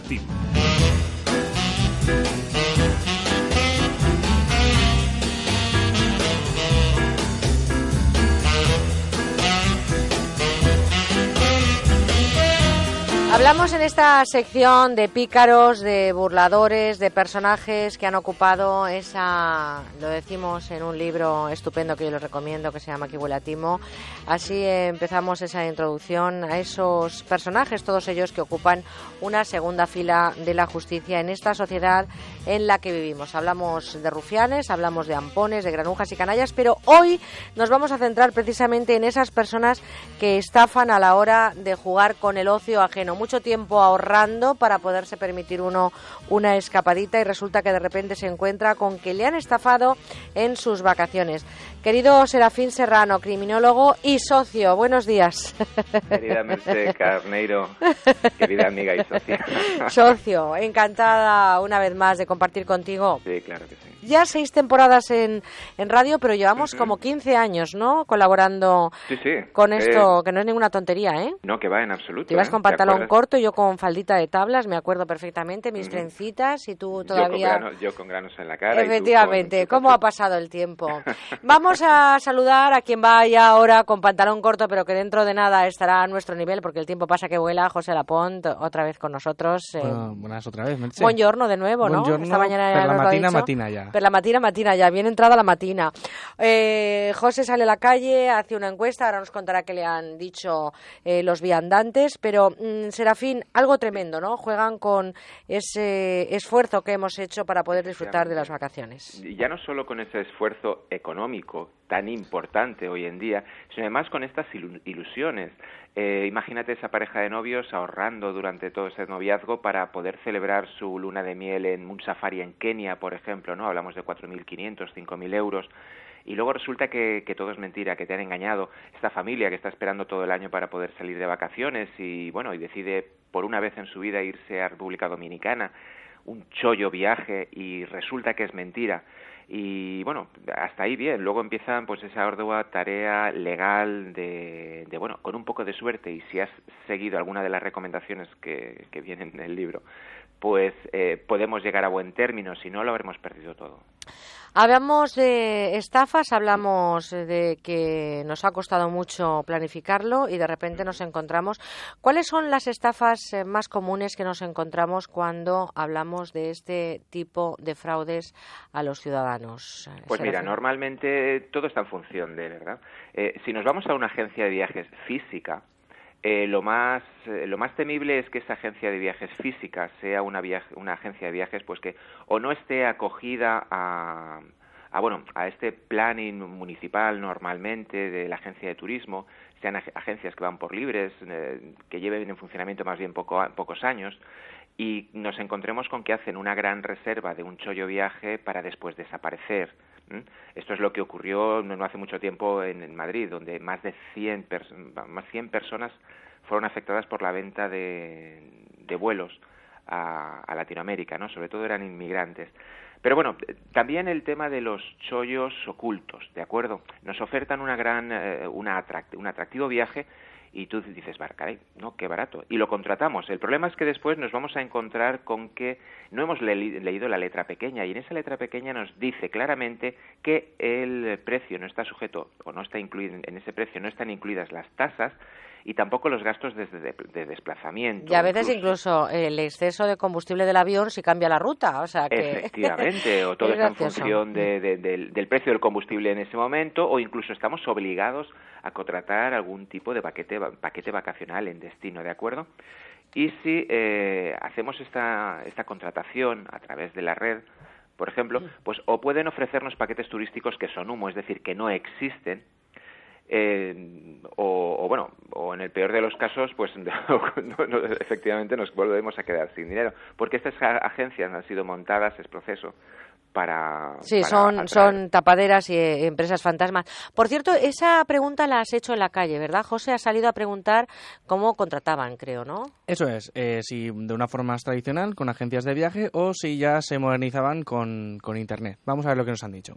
Team. Hablamos en esta sección de pícaros, de burladores, de personajes que han ocupado esa, lo decimos en un libro estupendo que yo les recomiendo que se llama Timo. Así empezamos esa introducción a esos personajes, todos ellos que ocupan una segunda fila de la justicia en esta sociedad en la que vivimos. Hablamos de rufianes, hablamos de ampones, de granujas y canallas, pero hoy nos vamos a centrar precisamente en esas personas que estafan a la hora de jugar con el ocio ajeno tiempo ahorrando para poderse permitir uno una escapadita y resulta que de repente se encuentra con que le han estafado en sus vacaciones. Querido Serafín Serrano, criminólogo y socio, buenos días. Querida Mercedes Carneiro, querida amiga y socia. Socio, encantada una vez más de compartir contigo. Sí, claro que sí ya seis temporadas en, en radio, pero llevamos como 15 años, ¿no? Colaborando con esto, que no es ninguna tontería, ¿eh? No, que va en absoluto. Te ibas ¿eh? con pantalón corto, yo con faldita de tablas, me acuerdo perfectamente, mis trencitas y tú todavía... Yo con, granos, en la cara. Efectivamente, ¿cómo ha pasado el tiempo? Vamos a saludar a quien vaya ahora con pantalón corto, pero que dentro de nada estará a nuestro nivel, porque el tiempo pasa que vuela. José Lapont, otra vez con nosotros. Eh. buenas otra vez, Buongiorno de nuevo, ¿no? Esta mañana la matina, matina ya. Pero la matina, matina ya, bien entrada la matina. Eh, José sale a la calle, hace una encuesta, ahora nos contará qué le han dicho eh, los viandantes, pero mm, Serafín, algo tremendo, ¿no? Juegan con ese esfuerzo que hemos hecho para poder disfrutar de las vacaciones. Ya no solo con ese esfuerzo económico tan importante hoy en día, sino además con estas ilusiones. Eh, imagínate esa pareja de novios ahorrando durante todo ese noviazgo para poder celebrar su luna de miel en un safari en Kenia, por ejemplo, ¿no? Hablamos de 4.500, 5.000 euros. Y luego resulta que, todo es mentira, que te han engañado. Esta familia que está esperando todo el año para poder salir de vacaciones y, bueno, y decide por una vez en su vida irse a República Dominicana, un chollo viaje y resulta que es mentira y bueno, hasta ahí bien. Luego empiezan pues esa ardua tarea legal de, de, bueno, con un poco de suerte y si has seguido alguna de las recomendaciones que, que vienen en el libro, pues eh, podemos llegar a buen término, si no lo habremos perdido todo. Hablamos de estafas, hablamos de que nos ha costado mucho planificarlo y de repente nos encontramos. ¿Cuáles son las estafas eh, más comunes que nos encontramos cuando hablamos de este tipo de fraudes a los ciudadanos? Pues mira, normalmente todo está en función de, ¿verdad? Eh, si nos vamos a una agencia de viajes física, eh, lo más eh, lo más temible es que esa agencia de viajes física sea una una agencia de viajes pues que o no esté acogida a, a bueno a este planning municipal normalmente de la agencia de turismo. Sean agencias que van por libres eh, que lleven en funcionamiento más bien poco, pocos años. Y nos encontremos con que hacen una gran reserva de un chollo viaje para después desaparecer esto es lo que ocurrió no hace mucho tiempo en, Madrid, donde más de 100, más 100 personas fueron afectadas por la venta de, vuelos a, Latinoamérica, ¿no? Sobre todo eran inmigrantes. Pero bueno, también el tema de los chollos ocultos, ¿de acuerdo? Nos ofertan una gran, eh, una un atractivo viaje y tú dices, caray, no, qué barato. Y lo contratamos. El problema es que después nos vamos a encontrar con que no hemos leído la letra pequeña y en esa letra pequeña nos dice claramente que el precio no está sujeto o no está incluido en ese precio no están incluidas las tasas y tampoco los gastos de, desplazamiento. Y a veces incluso, el exceso de combustible del avión si cambia la ruta, o sea que... Efectivamente, o todo está en función del, precio del combustible en ese momento, o incluso estamos obligados a contratar algún tipo de paquete, paquete vacacional en destino, ¿de acuerdo? Y si eh, hacemos esta, esta contratación a través de la red, por ejemplo, pues o pueden ofrecernos paquetes turísticos que son humo, es decir, que no existen, eh, o, bueno, o en el peor de los casos, pues efectivamente nos volvemos a quedar sin dinero, porque estas agencias han sido montadas, es proceso, para... Sí, son, son tapaderas y eh, empresas fantasmas. Por cierto, esa pregunta la has hecho en la calle, ¿verdad? José ha salido a preguntar cómo contrataban, creo, ¿no? Eso es, eh, si de una forma más tradicional, con agencias de viaje, o si ya se modernizaban con, con Internet. Vamos a ver lo que nos han dicho.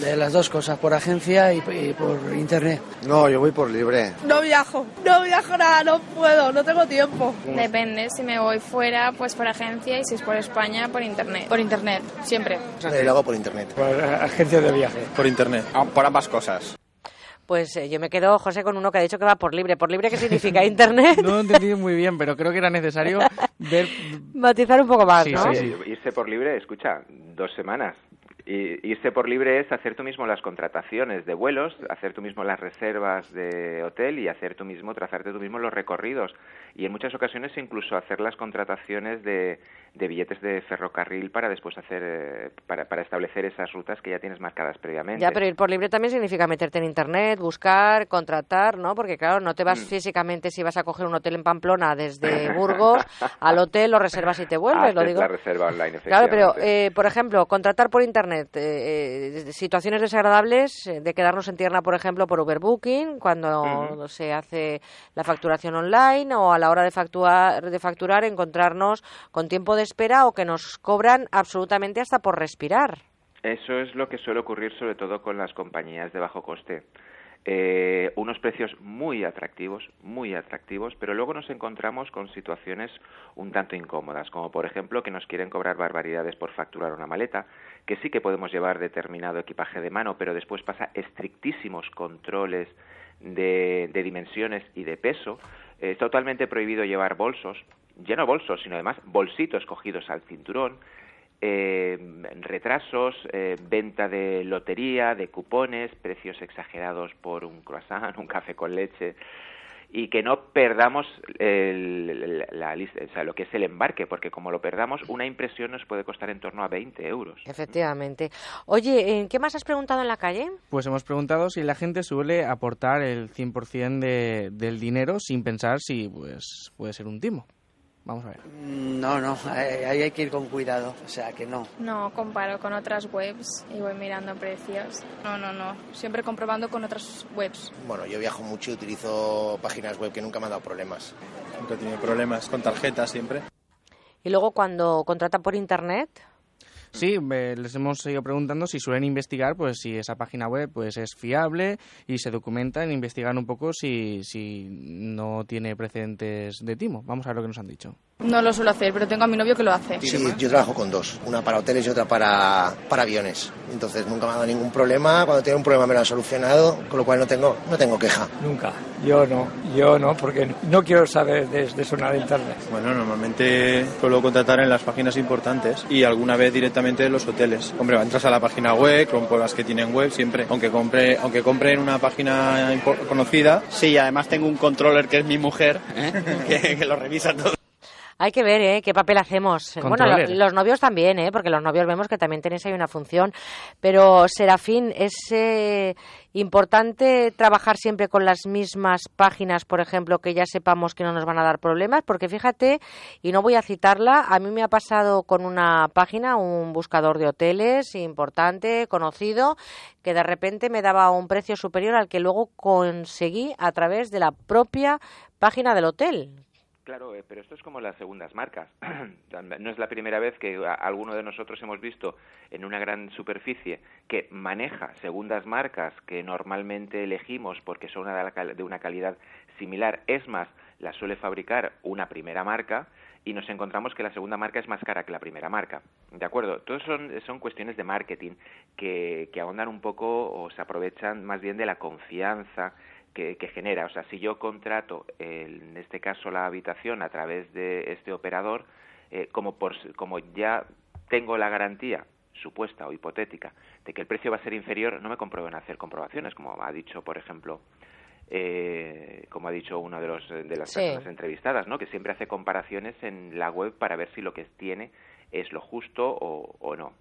De las dos cosas, por agencia y, por internet. No, yo voy por libre. No viajo, no viajo nada, no puedo, no tengo tiempo. Depende, si me voy fuera, pues por agencia y si es por España, por internet. Por internet, siempre. lo hago por internet. Por agencia de viaje. Por internet. Ah, por ambas cosas. Pues eh, yo me quedo, José, con uno que ha dicho que va por libre. ¿Por libre qué significa Internet? no lo he entendido muy bien, pero creo que era necesario ver... Matizar un poco más, ¿no? Sí, Irse por libre, escucha, dos semanas. Y irse por libre es hacer tú mismo las contrataciones de vuelos, hacer tú mismo las reservas de hotel y hacer tú mismo, trazarte tú mismo los recorridos. Y en muchas ocasiones incluso hacer las contrataciones de, de billetes de ferrocarril para después hacer, para, para, establecer esas rutas que ya tienes marcadas previamente. Ya, pero ir por libre también significa meterte en internet, buscar, contratar, ¿no? Porque claro, no te vas mm. físicamente si vas a coger un hotel en Pamplona desde Burgos al hotel, lo reservas y te vuelves, lo digo. la reserva online, Claro, pero, eh, por ejemplo, contratar por internet eh, eh, situaciones desagradables eh, de quedarnos en tierna, por ejemplo, por Uberbooking, cuando se hace la facturación online o a la hora de facturar, de facturar encontrarnos con tiempo de espera o que nos cobran absolutamente hasta por respirar. Eso es lo que suele ocurrir sobre todo con las compañías de bajo coste. Eh, unos precios muy atractivos, muy atractivos, pero luego nos encontramos con situaciones un tanto incómodas, como por ejemplo que nos quieren cobrar barbaridades por facturar una maleta, que sí que podemos llevar determinado equipaje de mano, pero después pasa estrictísimos controles de, dimensiones y de peso. Es totalmente prohibido llevar bolsos, ya no bolsos, sino además bolsitos cogidos al cinturón eh, retrasos, eh, venta de lotería, de cupones, precios exagerados por un croissant, un café con leche y que no perdamos el, la lista, o sea, lo que es el embarque, porque como lo perdamos, una impresión nos puede costar en torno a 20 euros. Efectivamente. Oye, ¿qué más has preguntado en la calle? Pues hemos preguntado si la gente suele aportar el 100% de, del dinero sin pensar si pues puede ser un timo. Vamos a ver. No, no, ahí hay que ir con cuidado, o sea que no. No, comparo con otras webs y voy mirando precios. No, no, no, siempre comprobando con otras webs. Bueno, yo viajo mucho y utilizo páginas web que nunca me han dado problemas. Nunca he tenido problemas con tarjetas siempre. Y luego cuando contrata por internet, Sí, les hemos seguido preguntando si suelen investigar, pues si esa página web pues es fiable y se documentan, investigan un poco si, si no tiene precedentes de timo. Vamos a ver lo que nos han dicho. No lo suelo hacer, pero tengo a mi novio que lo hace. Sí, yo trabajo con dos, una para hoteles y otra para, para aviones. Entonces nunca me ha dado ningún problema, cuando tiene un problema me lo han solucionado, con lo cual no tengo, no tengo queja. Nunca, yo no, yo no, porque no quiero saber de, de sonar internet. Bueno, normalmente suelo contratar en las páginas importantes y alguna vez directamente en los hoteles. Hombre, entras a la página web, compro las que tienen web siempre, aunque compre, aunque compre en una página conocida. Sí, además tengo un controller que es mi mujer, ¿eh? que lo revisa todo. Hay que ver, ¿eh? ¿Qué papel hacemos? Bueno, los novios también, ¿eh? Porque los novios vemos que también tenéis ahí una función. Pero, Serafín, es eh, importante trabajar siempre con las mismas páginas, por ejemplo, que ya sepamos que no nos van a dar problemas. Porque fíjate, y no voy a citarla, a mí me ha pasado con una página, un buscador de hoteles importante, conocido, que de repente me daba un precio superior al que luego conseguí a través de la propia página del hotel Claro, eh, pero esto es como las segundas marcas. no es la primera vez que alguno de nosotros hemos visto en una gran superficie que maneja segundas marcas que normalmente elegimos porque son de una calidad similar. Es más, las suele fabricar una primera marca y nos encontramos que la segunda marca es más cara que la primera marca. ¿De acuerdo? Todos son, son cuestiones de marketing que, que ahondan un poco o se aprovechan más bien de la confianza que, genera. O sea, si yo contrato, en este caso, la habitación a través de este operador, eh, como, por, como ya tengo la garantía supuesta o hipotética de que el precio va a ser inferior, no me comprueben hacer comprobaciones, como ha dicho, por ejemplo, eh, como ha dicho uno de los de las personas entrevistadas, ¿no? Que siempre hace comparaciones en la web para ver si lo que tiene es lo justo o, o no.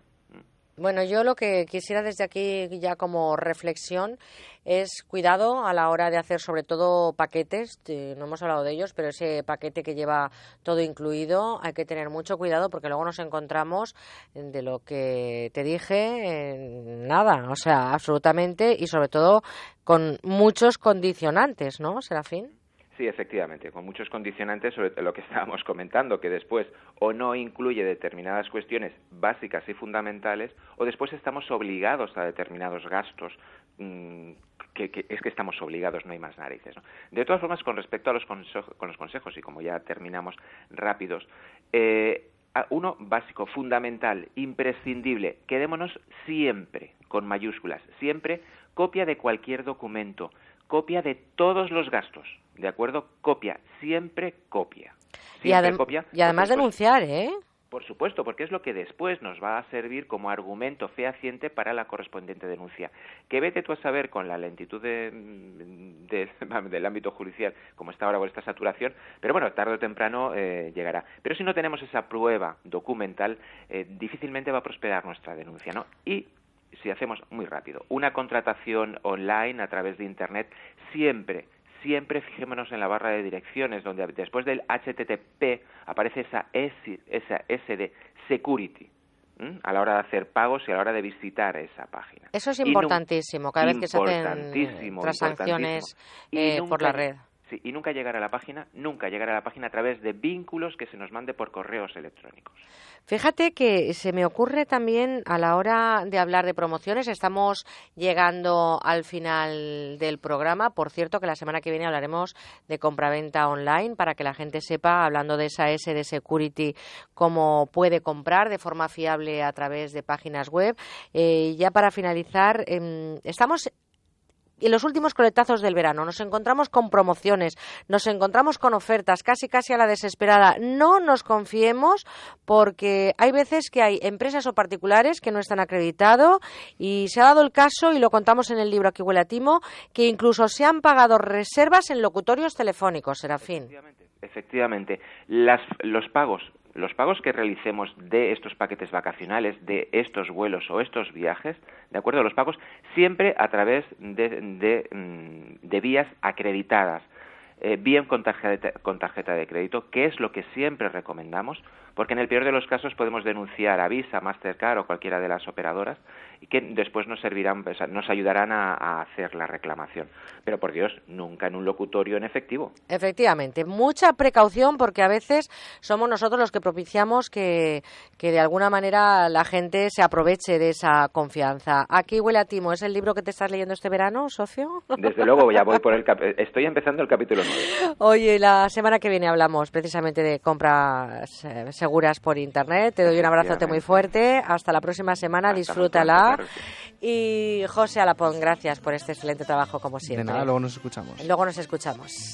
Bueno, yo lo que quisiera desde aquí ya como reflexión es cuidado a la hora de hacer sobre todo paquetes, no hemos hablado de ellos, pero ese paquete que lleva todo incluido hay que tener mucho cuidado porque luego nos encontramos de lo que te dije, nada, o sea, absolutamente y sobre todo con muchos condicionantes, ¿no, Serafín? Sí, efectivamente, con muchos condicionantes sobre lo que estábamos comentando, que después o no incluye determinadas cuestiones básicas y fundamentales, o después estamos obligados a determinados gastos, mm, que, es que estamos obligados, no hay más narices. De todas formas, con respecto a los, con los consejos, y como ya terminamos rápidos, eh, uno básico, fundamental, imprescindible, quedémonos siempre, con mayúsculas, siempre copia de cualquier documento, copia de todos los gastos, ¿de acuerdo? Copia, siempre copia. y, copia, y además denunciar, ¿eh? Por supuesto, porque es lo que después nos va a servir como argumento fehaciente para la correspondiente denuncia. Que vete tú a saber con la lentitud de, del ámbito judicial, como está ahora con esta saturación, pero bueno, tarde o temprano eh, llegará. Pero si no tenemos esa prueba documental, eh, difícilmente va a prosperar nuestra denuncia, ¿no? Y si hacemos muy rápido, una contratación online a través de Internet, siempre, siempre fijémonos en la barra de direcciones, donde después del HTTP aparece esa S, esa S de security. a la hora de hacer pagos y a la hora de visitar esa página. Eso es importantísimo, cada vez que se hacen transacciones eh, por la red. Sí, y nunca llegar a la página, nunca llegar a la página a través de vínculos que se nos mande por correos electrónicos. Fíjate que se me ocurre también a la hora de hablar de promociones, estamos llegando al final del programa. Por cierto, que la semana que viene hablaremos de compraventa online para que la gente sepa, hablando de esa S de Security, cómo puede comprar de forma fiable a través de páginas web. Eh, ya para finalizar, em, estamos en los últimos coletazos del verano nos encontramos con promociones, nos encontramos con ofertas casi casi a la desesperada. No nos confiemos porque hay veces que hay empresas o particulares que no están acreditados y se ha dado el caso y lo contamos en el libro Aquí huele a timo que incluso se han pagado reservas en locutorios telefónicos, Serafín. Efectivamente, efectivamente. Los pagos los pagos que realicemos de estos paquetes vacacionales, de estos vuelos o estos viajes, ¿de acuerdo? Los pagos siempre a través de, de, mm, vías acreditadas, eh, bien con tarjeta, con tarjeta de crédito, que es lo que siempre recomendamos, porque en el peor de los casos podemos denunciar a Visa, Mastercard o cualquiera de las operadoras y que después nos servirán, nos ayudarán a, hacer la reclamación. Pero por Dios, nunca en un locutorio en efectivo. Efectivamente, mucha precaución porque a veces somos nosotros los que propiciamos que, que de alguna manera la gente se aproveche de esa confianza. Aquí huele a timo, ¿es el libro que te estás leyendo este verano, socio? Desde luego, ya voy por el estoy empezando el capítulo 9. Oye, la semana que viene hablamos precisamente de compras eh, seguras por internet. Te doy un abrazote muy fuerte. Hasta la próxima semana. Disfrútala. Y José Alapón, gracias por este excelente trabajo como siempre. De nada, luego nos escuchamos. Luego nos escuchamos.